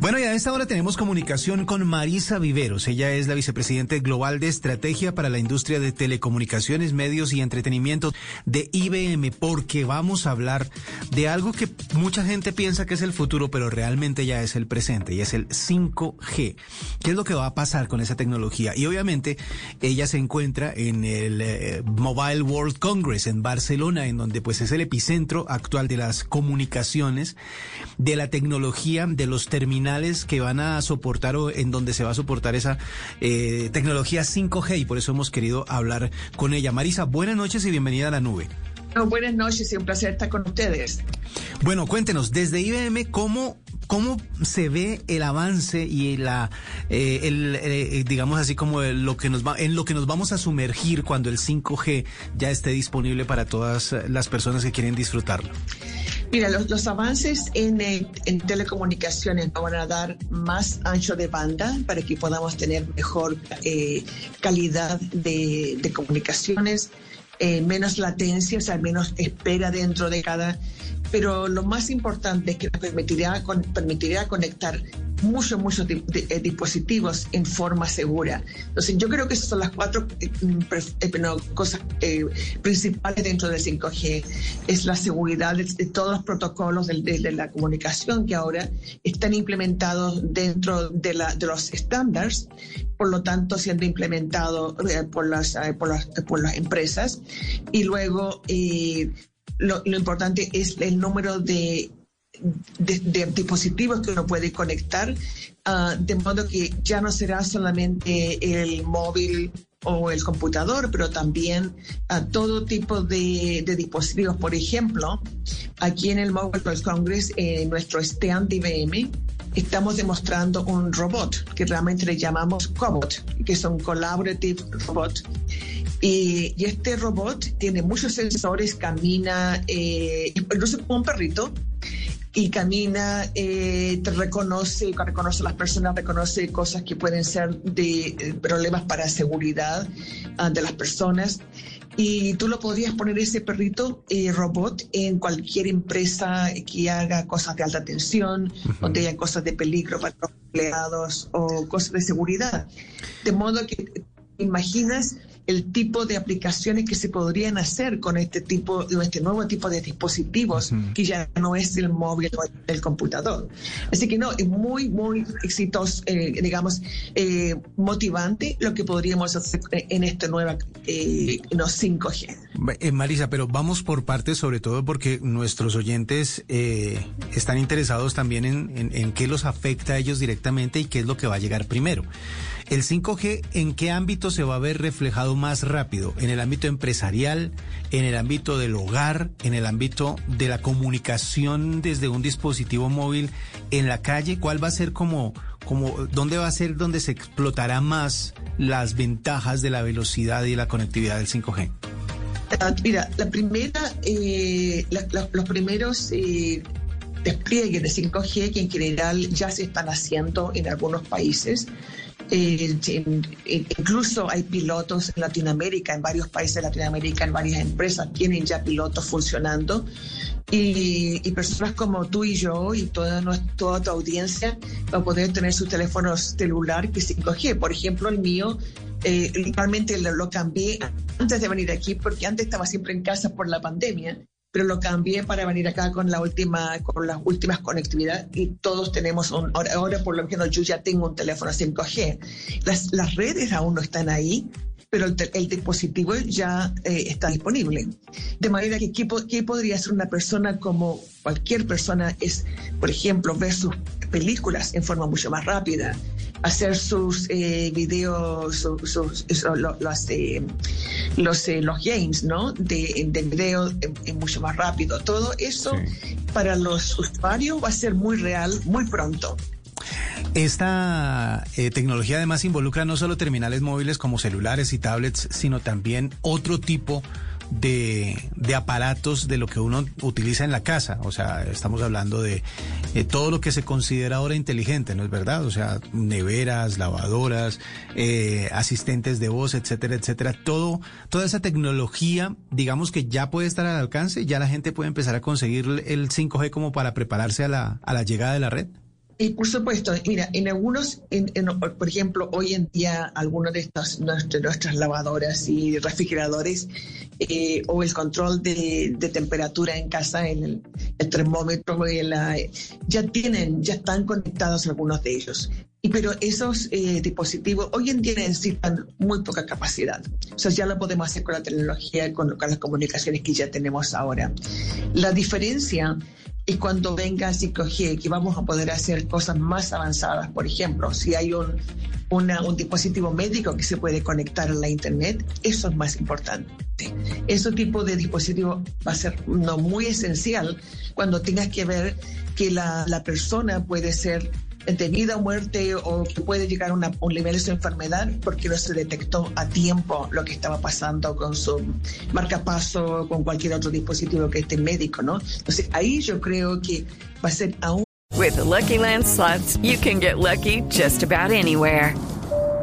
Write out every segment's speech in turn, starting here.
Bueno, y a esta hora tenemos comunicación con Marisa Viveros. Ella es la vicepresidente global de estrategia para la industria de telecomunicaciones, medios y entretenimiento de IBM, porque vamos a hablar de algo que mucha gente piensa que es el futuro, pero realmente ya es el presente, y es el 5G. ¿Qué es lo que va a pasar con esa tecnología? Y obviamente ella se encuentra en el eh, Mobile World Congress en Barcelona, en donde pues es el epicentro actual de las comunicaciones, de la tecnología, de los terminales que van a soportar o en donde se va a soportar esa eh, tecnología 5G y por eso hemos querido hablar con ella. Marisa, buenas noches y bienvenida a la nube. buenas noches y un placer estar con ustedes. Bueno, cuéntenos, desde IBM, ¿cómo, cómo se ve el avance y la, eh, el, eh, digamos así como lo que nos va, en lo que nos vamos a sumergir cuando el 5G ya esté disponible para todas las personas que quieren disfrutarlo? Mira, los, avances en, en, telecomunicaciones van a dar más ancho de banda para que podamos tener mejor eh, calidad de, de comunicaciones, eh, menos latencia, o sea, menos espera dentro de cada pero lo más importante es que nos permitirá, permitirá conectar muchos, muchos eh, dispositivos en forma segura. Entonces, yo creo que esas son las cuatro eh, mm, eh, cosas principales dentro del 5G. Es la seguridad de, todos los protocolos de, la comunicación que ahora están implementados dentro de, los estándares, por lo tanto, siendo implementados por, las, por las empresas. Y luego, lo, importante es el número de, de, dispositivos que uno puede conectar, ah, de modo que ya no será solamente el móvil o el computador, pero también a todo tipo de, dispositivos. Por ejemplo, aquí en el Mobile World Congress, en nuestro stand IBM, estamos demostrando un robot que realmente le llamamos Cobot, que es un collaborative robot y, este robot tiene muchos sensores, camina, eh, incluso como un perrito, y camina, eh, te reconoce, reconoce a las personas, reconoce cosas que pueden ser de eh, problemas para seguridad ah, de las personas. Y tú lo podrías poner ese perrito eh, robot en cualquier empresa que haga cosas de alta tensión, donde haya cosas de peligro para los empleados o cosas de seguridad. De modo que imaginas el tipo de aplicaciones que se podrían hacer con este tipo, este nuevo tipo de dispositivos que ya no es el móvil o el computador. Así que no, es muy, muy exitoso, eh, digamos, eh, motivante lo que podríamos hacer en este nuevo eh, 5G. Eh, Marisa, pero vamos por partes, sobre todo porque nuestros oyentes están interesados también en, en qué los afecta a ellos directamente y qué es lo que va a llegar primero. ¿El 5G en qué ámbito se va a ver reflejado más rápido? ¿En el ámbito empresarial, en el ámbito del hogar, en el ámbito de la comunicación desde un dispositivo móvil en la calle? ¿Cuál va a ser como, como dónde va a ser donde se explotará más las ventajas de la velocidad y la conectividad del 5G? Ah, mira, la primera, eh, los primeros eh, despliegues de 5G que en general ya se están haciendo en algunos países incluso hay pilotos en Latinoamérica, en varios países de Latinoamérica, en varias empresas tienen ya pilotos funcionando. Y, personas como tú y yo y toda, nuestra, tu audiencia va a poder tener su teléfono celular que 5G. Por ejemplo, el mío, eh, lo cambié antes de venir aquí porque antes estaba siempre en casa por la pandemia pero lo cambié para venir acá con la última, con las últimas conectividad y todos tenemos un, ahora, por lo menos yo ya tengo un teléfono 5G. Las, las redes aún no están ahí, pero el, dispositivo ya eh, está disponible. De manera que, ¿qué, podría hacer una persona como cualquier persona? Es, por ejemplo, ver sus películas en forma mucho más rápida, hacer sus eh, videos, sus, los, eh, los, eh, los games, ¿no? De, de video mucho más rápido. Todo eso para los usuarios va a ser muy real muy pronto. Esta tecnología además involucra no solo terminales móviles como celulares y tablets, sino también otro tipo de de, de, aparatos de lo que uno utiliza en la casa. O sea, estamos hablando de todo lo que se considera ahora inteligente, ¿no es verdad? O sea, neveras, lavadoras, eh, asistentes de voz, etcétera, etcétera. Todo, toda esa tecnología, digamos que ya puede estar al alcance, ya la gente puede empezar a conseguir el 5G como para prepararse a la, a la llegada de la red. Y por supuesto, mira, en algunos, por ejemplo, hoy en día, algunos de estas nuestras lavadoras y refrigeradores eh, o el control de, temperatura en casa, en el, termómetro, ya tienen, ya están conectados algunos de ellos. Y, pero esos eh, dispositivos hoy en día necesitan muy poca capacidad. O sea, ya lo podemos hacer con la tecnología con, con las comunicaciones que ya tenemos ahora. La diferencia y cuando venga 5G, que vamos a poder hacer cosas más avanzadas. Por ejemplo, si hay un, un dispositivo médico que se puede conectar a la Internet, eso es más importante. Ese tipo de dispositivo va a ser no, muy esencial cuando tengas que ver que la, la persona puede ser de vida o muerte o que puede llegar a un nivel de su enfermedad porque no se detectó a tiempo lo que estaba pasando con su marcapaso o con cualquier otro dispositivo que esté médico, ¿no? Entonces ahí yo creo que va a ser aún. With Lucky Land slots, you can get lucky just about anywhere.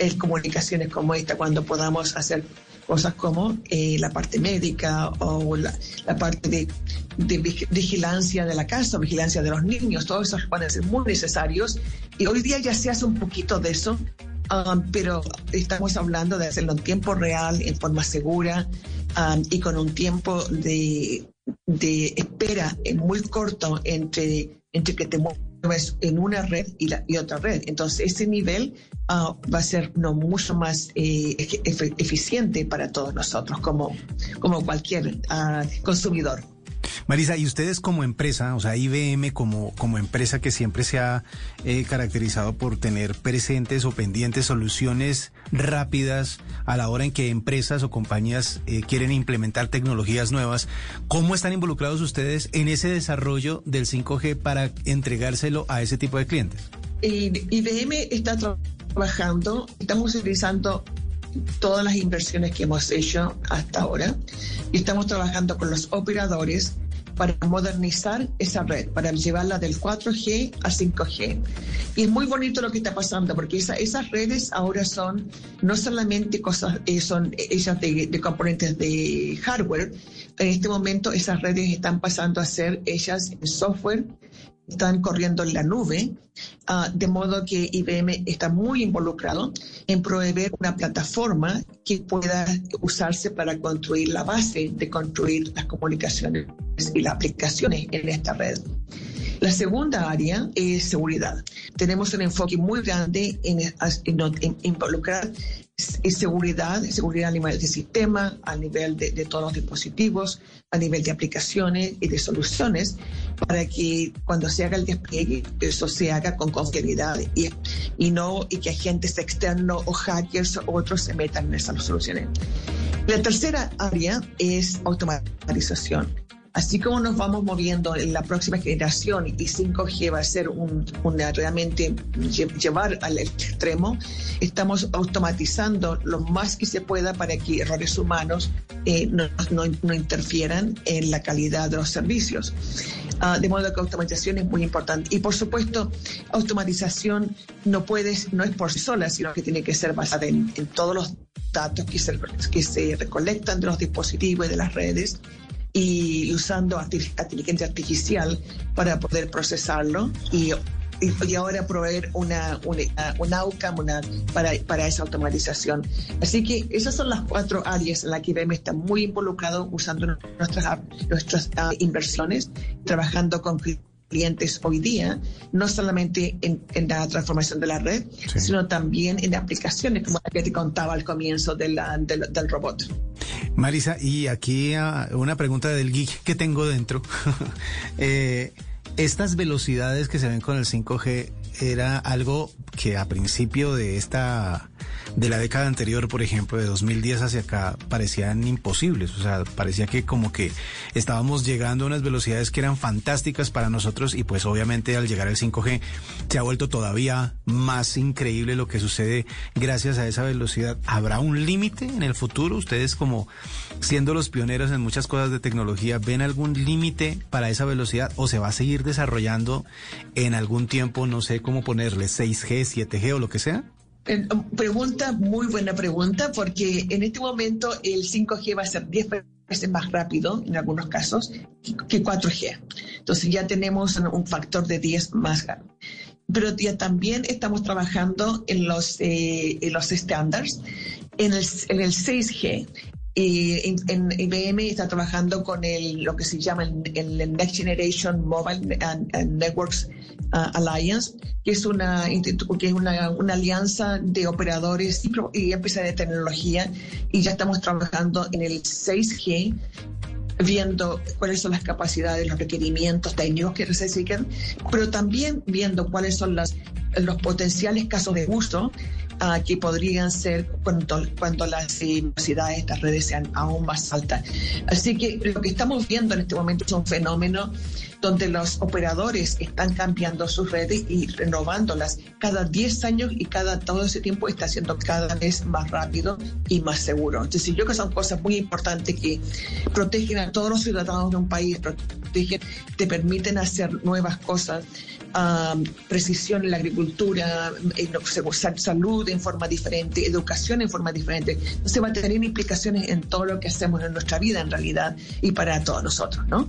es comunicaciones como esta cuando podamos hacer cosas como eh, la parte médica o la, parte de, vigilancia de la casa, vigilancia de los niños, todos esos van a ser muy necesarios. Y hoy día ya se hace un poquito de eso, um, pero estamos hablando de hacerlo en tiempo real, en forma segura um, y con un tiempo de, de espera muy corto entre, entre que te mueves en una red y, la, y otra red. Entonces, ese nivel uh, va a ser no mucho más eh, eficiente para todos nosotros como, como cualquier uh, consumidor. Marisa, y ustedes como empresa, o sea, IBM como, como empresa que siempre se ha eh, caracterizado por tener presentes o pendientes soluciones rápidas a la hora en que empresas o compañías eh, quieren implementar tecnologías nuevas, ¿cómo están involucrados ustedes en ese desarrollo del 5G para entregárselo a ese tipo de clientes? IBM está trabajando, estamos utilizando todas las inversiones que hemos hecho hasta ahora y estamos trabajando con los operadores para modernizar esa red, para llevarla del 4G a 5G. Y es muy bonito lo que está pasando, porque esas redes ahora son no solamente cosas, eh, son ellas de, de, componentes de hardware, en este momento esas redes están pasando a ser ellas software están corriendo en la nube, uh, de modo que IBM está muy involucrado en proveer una plataforma que pueda usarse para construir la base de construir las comunicaciones y las aplicaciones en esta red. La segunda área es seguridad. Tenemos un enfoque muy grande en, en, involucrar seguridad, seguridad a nivel de sistema, a nivel de, de, todos los dispositivos, a nivel de aplicaciones y de soluciones, para que cuando se haga el despliegue, eso se haga con confiabilidad y, y no y que agentes externos o hackers o otros se metan en esas soluciones. La tercera área es automatización. Así como nos vamos moviendo en la próxima generación y 5G va a ser un, una realmente llevar al extremo, estamos automatizando lo más que se pueda para que errores humanos eh, no, no, interfieran en la calidad de los servicios. Uh, de modo que automatización es muy importante. Y por supuesto, automatización no puede, no es por sí sola, sino que tiene que ser basada en, en todos los datos que se, que se recolectan de los dispositivos y de las redes y usando inteligencia artificial para poder procesarlo y y, ahora proveer una, una, una outcome una, para, para esa automatización. Así que esas son las cuatro áreas en las que IBM está muy involucrado usando nuestras, nuestras uh, inversiones, trabajando con clientes hoy día, no solamente en, en la transformación de la red, sí. sino también en aplicaciones como la que te contaba al comienzo de la, del, del robot. Marisa, y aquí uh, una pregunta del geek que tengo dentro. eh, estas velocidades que se ven con el 5G era algo que a principio de esta de la década anterior, por ejemplo, de 2010 hacia acá, parecían imposibles. O sea, parecía que como que estábamos llegando a unas velocidades que eran fantásticas para nosotros y pues obviamente al llegar al 5G se ha vuelto todavía más increíble lo que sucede gracias a esa velocidad. ¿Habrá un límite en el futuro? Ustedes como siendo los pioneros en muchas cosas de tecnología, ¿ven algún límite para esa velocidad o se va a seguir desarrollando en algún tiempo, no sé cómo ponerle, 6G, 7G o lo que sea? Pregunta, muy buena pregunta, porque en este momento el 5G va a ser 10 veces más rápido en algunos casos que 4G. Entonces ya tenemos un factor de 10 más grande. Pero ya también estamos trabajando en los, eh, en los estándares, en el, en el 6G. Eh, en, IBM está trabajando con el, lo que se llama el, el Next Generation Mobile and, and Networks uh, Alliance, que es una, que es una, una alianza de operadores y, y empresas de tecnología, y ya estamos trabajando en el 6G viendo cuáles son las capacidades, los requerimientos técnicos que necesitan, pero también viendo cuáles son las, los potenciales casos de uso uh, que podrían ser cuando, cuando las velocidades de estas redes sean aún más altas. Así que lo que estamos viendo en este momento es un fenómeno donde los operadores están cambiando sus redes y renovándolas cada 10 años y cada todo ese tiempo está siendo cada vez más rápido y más seguro. Entonces yo creo que son cosas muy importantes que protegen a todos los ciudadanos de un país, protegen, te permiten hacer nuevas cosas, precisión en la agricultura, en salud en forma diferente, educación en forma diferente. Entonces va a tener implicaciones en todo lo que hacemos en nuestra vida en realidad y para todos nosotros, ¿no?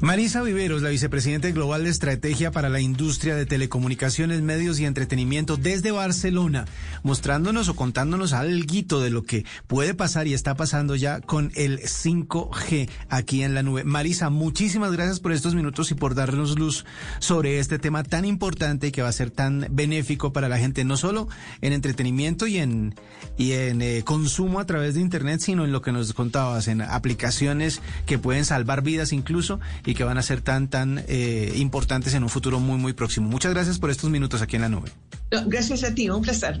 Marisa Viveros, la vicepresidenta global de estrategia para la industria de telecomunicaciones, medios y entretenimiento desde Barcelona, mostrándonos o contándonos algo de lo que puede pasar y está pasando ya con el 5G aquí en la nube. Marisa, muchísimas gracias por estos minutos y por darnos luz sobre este tema tan importante y que va a ser tan benéfico para la gente, no solo en entretenimiento y en, y en eh, consumo a través de Internet, sino en lo que nos contabas, en aplicaciones que pueden salvar vidas incluso y que van a ser tan, tan eh, importantes en un futuro muy, muy próximo. Muchas gracias por estos minutos aquí en la nube. Gracias a ti, un placer.